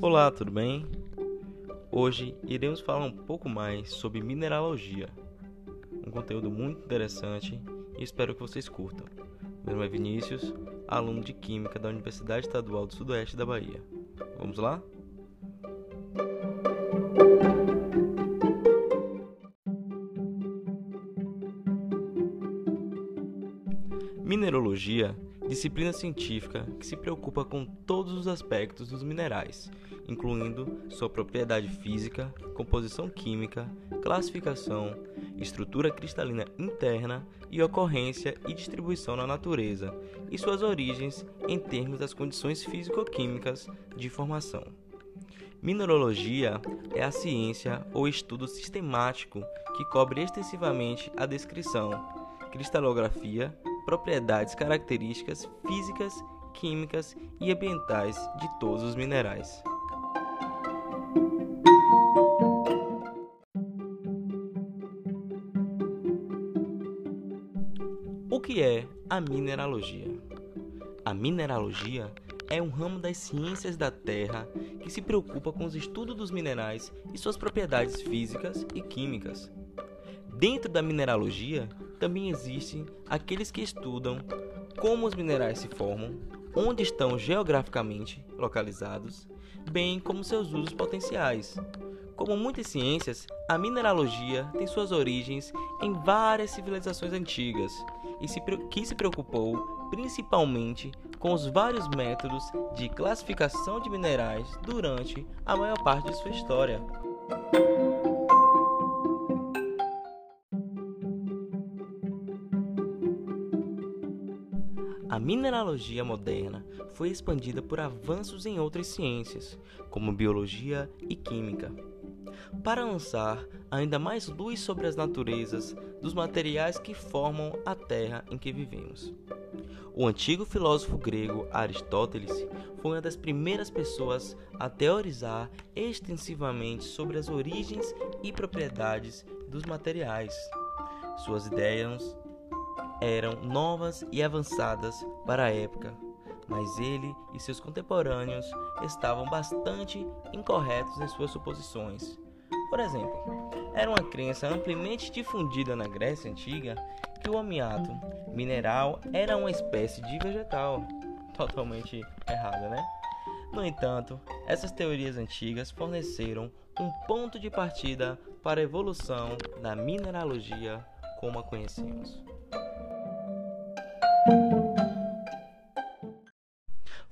Olá, tudo bem? Hoje iremos falar um pouco mais sobre mineralogia, um conteúdo muito interessante e espero que vocês curtam. Meu nome é Vinícius, aluno de Química da Universidade Estadual do Sudoeste da Bahia. Vamos lá? Mineralogia disciplina científica que se preocupa com todos os aspectos dos minerais, incluindo sua propriedade física, composição química, classificação, estrutura cristalina interna e ocorrência e distribuição na natureza, e suas origens em termos das condições físico-químicas de formação. Mineralogia é a ciência ou estudo sistemático que cobre extensivamente a descrição, cristalografia, propriedades características físicas, químicas e ambientais de todos os minerais. O que é a mineralogia? A mineralogia é um ramo das ciências da Terra que se preocupa com os estudos dos minerais e suas propriedades físicas e químicas. Dentro da mineralogia, também existem aqueles que estudam como os minerais se formam, onde estão geograficamente localizados, bem como seus usos potenciais. Como muitas ciências, a mineralogia tem suas origens em várias civilizações antigas e se, que se preocupou principalmente com os vários métodos de classificação de minerais durante a maior parte de sua história. Mineralogia moderna foi expandida por avanços em outras ciências, como biologia e química, para lançar ainda mais luz sobre as naturezas dos materiais que formam a Terra em que vivemos. O antigo filósofo grego Aristóteles foi uma das primeiras pessoas a teorizar extensivamente sobre as origens e propriedades dos materiais. Suas ideias eram novas e avançadas para a época, mas ele e seus contemporâneos estavam bastante incorretos em suas suposições. Por exemplo, era uma crença amplamente difundida na Grécia Antiga que o amiato mineral era uma espécie de vegetal. Totalmente errada, né? No entanto, essas teorias antigas forneceram um ponto de partida para a evolução da mineralogia como a conhecemos.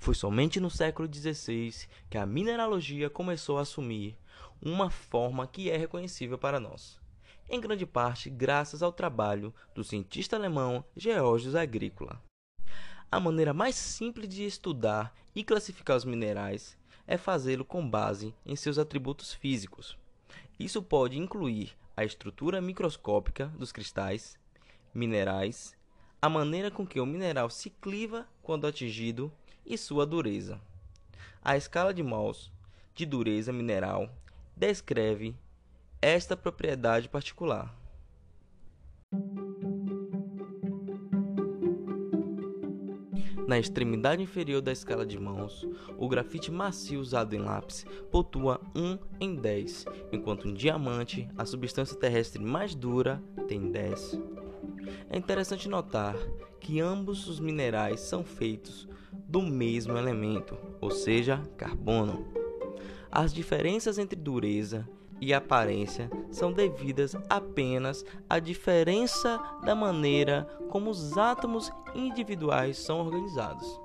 Foi somente no século XVI que a mineralogia começou a assumir uma forma que é reconhecível para nós, em grande parte graças ao trabalho do cientista alemão Georgius Agricola. A maneira mais simples de estudar e classificar os minerais é fazê-lo com base em seus atributos físicos. Isso pode incluir a estrutura microscópica dos cristais, minerais, a maneira com que o mineral se cliva quando atingido e sua dureza. A escala de Mohs de dureza mineral descreve esta propriedade particular. Na extremidade inferior da escala de Mohs, o grafite macio usado em lápis pontua 1 em 10, enquanto um diamante, a substância terrestre mais dura, tem 10. É interessante notar que ambos os minerais são feitos do mesmo elemento, ou seja, carbono. As diferenças entre dureza e aparência são devidas apenas à diferença da maneira como os átomos individuais são organizados.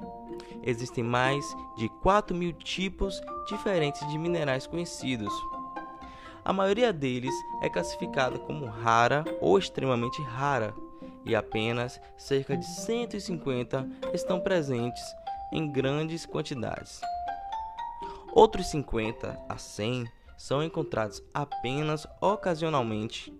Existem mais de 4 mil tipos diferentes de minerais conhecidos. A maioria deles é classificada como rara ou extremamente rara e apenas cerca de 150 estão presentes em grandes quantidades. Outros 50 a 100 são encontrados apenas ocasionalmente.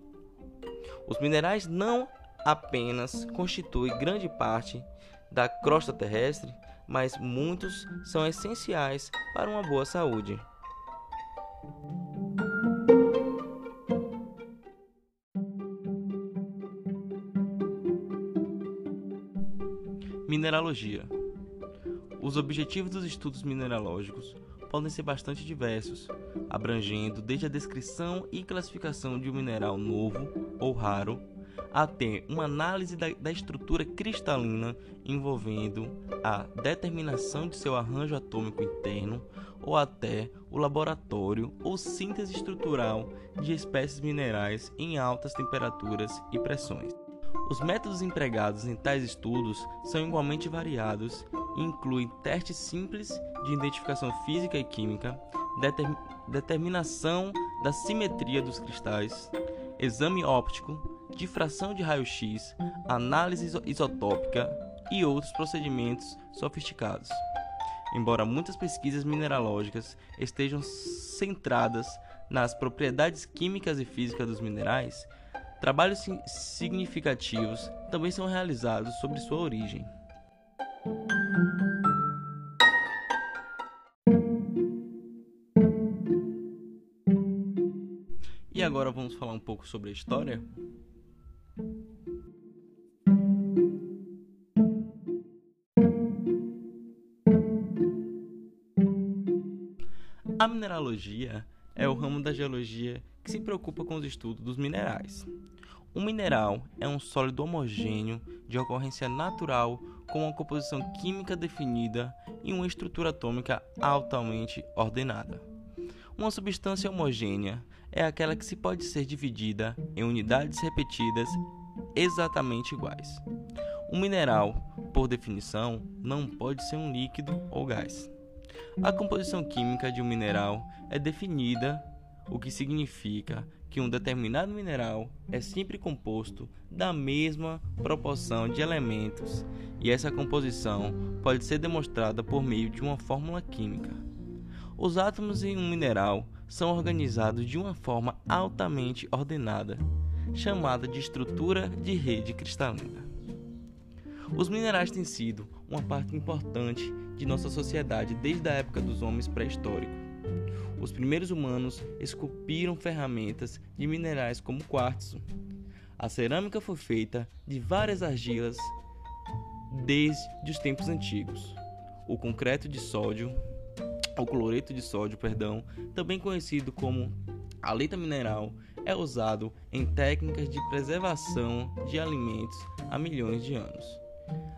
Os minerais não apenas constituem grande parte da crosta terrestre, mas muitos são essenciais para uma boa saúde. Mineralogia. Os objetivos dos estudos mineralógicos podem ser bastante diversos, abrangendo desde a descrição e classificação de um mineral novo ou raro até uma análise da, da, estrutura cristalina envolvendo a determinação de seu arranjo atômico interno ou até o laboratório ou síntese estrutural de espécies minerais em altas temperaturas e pressões. Os métodos empregados em tais estudos são igualmente variados e incluem testes simples de identificação física e química, determ determinação da simetria dos cristais, exame óptico, difração de raio-x, análise isotópica e outros procedimentos sofisticados. Embora muitas pesquisas mineralógicas estejam centradas nas propriedades químicas e físicas dos minerais, trabalhos significativos também são realizados sobre sua origem. E agora vamos falar um pouco sobre a história? A mineralogia é o ramo da geologia que se preocupa com os estudos dos minerais. Um mineral é um sólido homogêneo de ocorrência natural com uma composição química definida e uma estrutura atômica altamente ordenada. Uma substância homogênea é aquela que se pode ser dividida em unidades repetidas exatamente iguais. Um mineral, por definição, não pode ser um líquido ou gás. A composição química de um mineral é definida, o que significa que um determinado mineral é sempre composto da mesma proporção de elementos, e essa composição pode ser demonstrada por meio de uma fórmula química. Os átomos em um mineral são organizados de uma forma altamente ordenada, chamada de estrutura de rede cristalina. Os minerais têm sido uma parte importante de nossa sociedade desde a época dos homens pré-históricos. Os primeiros humanos esculpiram ferramentas de minerais como quartzo. A cerâmica foi feita de várias argilas desde os tempos antigos. O concreto de sódio, o cloreto de sódio, perdão, também conhecido como aleta mineral, é usado em técnicas de preservação de alimentos há milhões de anos.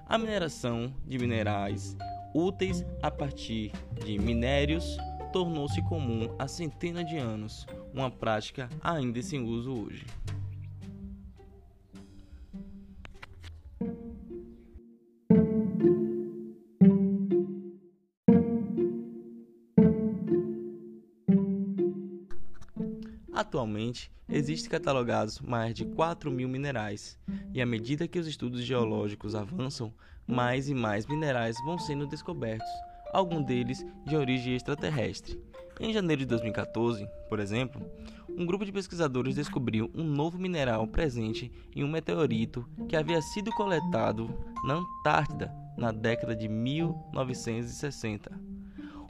A mineração de minerais úteis a partir de minérios tornou-se comum há centenas de anos, uma prática ainda sem uso hoje. Atualmente, existem catalogados mais de 4 mil minerais, e à medida que os estudos geológicos avançam, mais e mais minerais vão sendo descobertos, alguns deles de origem extraterrestre. Em janeiro de 2014, por exemplo, um grupo de pesquisadores descobriu um novo mineral presente em um meteorito que havia sido coletado na Antártida na década de 1960.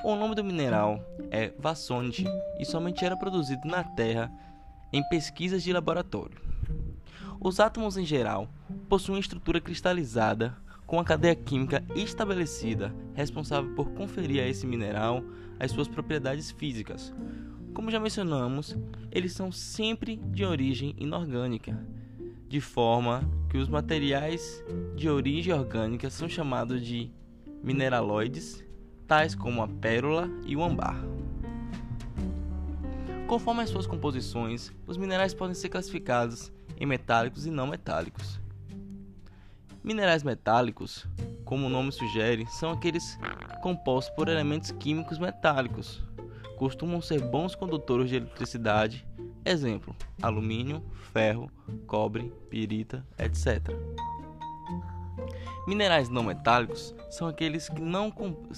O nome do mineral é vassonite e somente era produzido na Terra em pesquisas de laboratório. Os átomos em geral possuem estrutura cristalizada com a cadeia química estabelecida, responsável por conferir a esse mineral as suas propriedades físicas. Como já mencionamos, eles são sempre de origem inorgânica, de forma que os materiais de origem orgânica são chamados de mineraloides tais como a pérola e o ambar. Conforme as suas composições, os minerais podem ser classificados em metálicos e não metálicos. Minerais metálicos, como o nome sugere, são aqueles compostos por elementos químicos metálicos. Costumam ser bons condutores de eletricidade, exemplo: alumínio, ferro, cobre, pirita, etc. Minerais não metálicos são aqueles que não,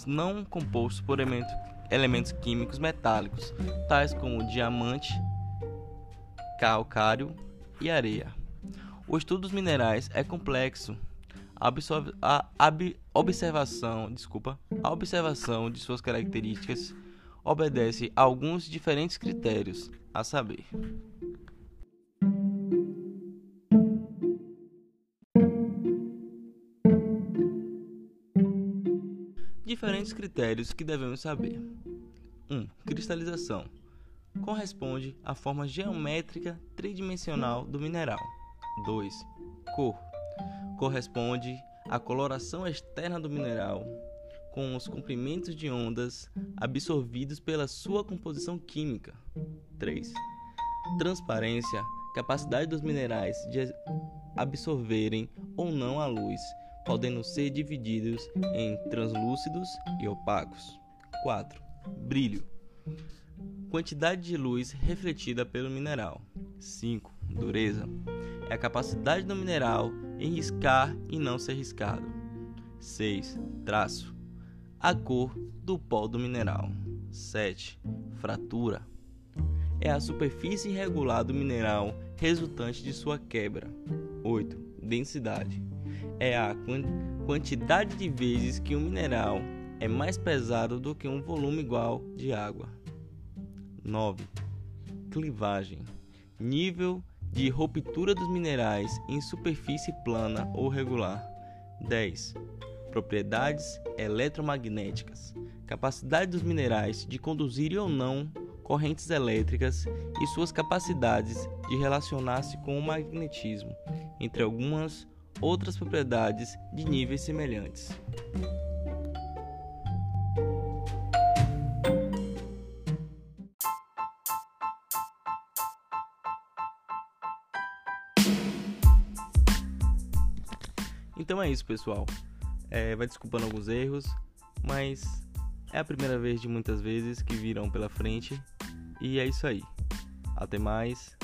não compostos por elementos, elementos químicos metálicos, tais como diamante, calcário e areia. O estudo dos minerais é complexo. A, a observação, desculpa, a observação de suas características obedece a alguns diferentes critérios, a saber: diferentes critérios que devemos saber. 1. Um, cristalização corresponde à forma geométrica tridimensional do mineral. 2. Cor corresponde à coloração externa do mineral com os comprimentos de ondas absorvidos pela sua composição química. 3. Transparência capacidade dos minerais de absorverem ou não a luz, podendo ser divididos em translúcidos e opacos. 4. Brilho quantidade de luz refletida pelo mineral. 5. Dureza é a capacidade do mineral em riscar e não ser riscado. 6. Traço a cor do pó do mineral. 7. Fratura é a superfície irregular do mineral resultante de sua quebra. 8. Densidade é a quantidade de vezes que um mineral é mais pesado do que um volume igual de água. 9. Clivagem nível de ruptura dos minerais em superfície plana ou regular. 10. Propriedades eletromagnéticas capacidade dos minerais de conduzir ou não correntes elétricas e suas capacidades de relacionar-se com o magnetismo, entre algumas outras propriedades de níveis semelhantes. Então é isso, pessoal. É, vai desculpando alguns erros, mas é a primeira vez de muitas vezes que virão pela frente. E é isso aí. Até mais.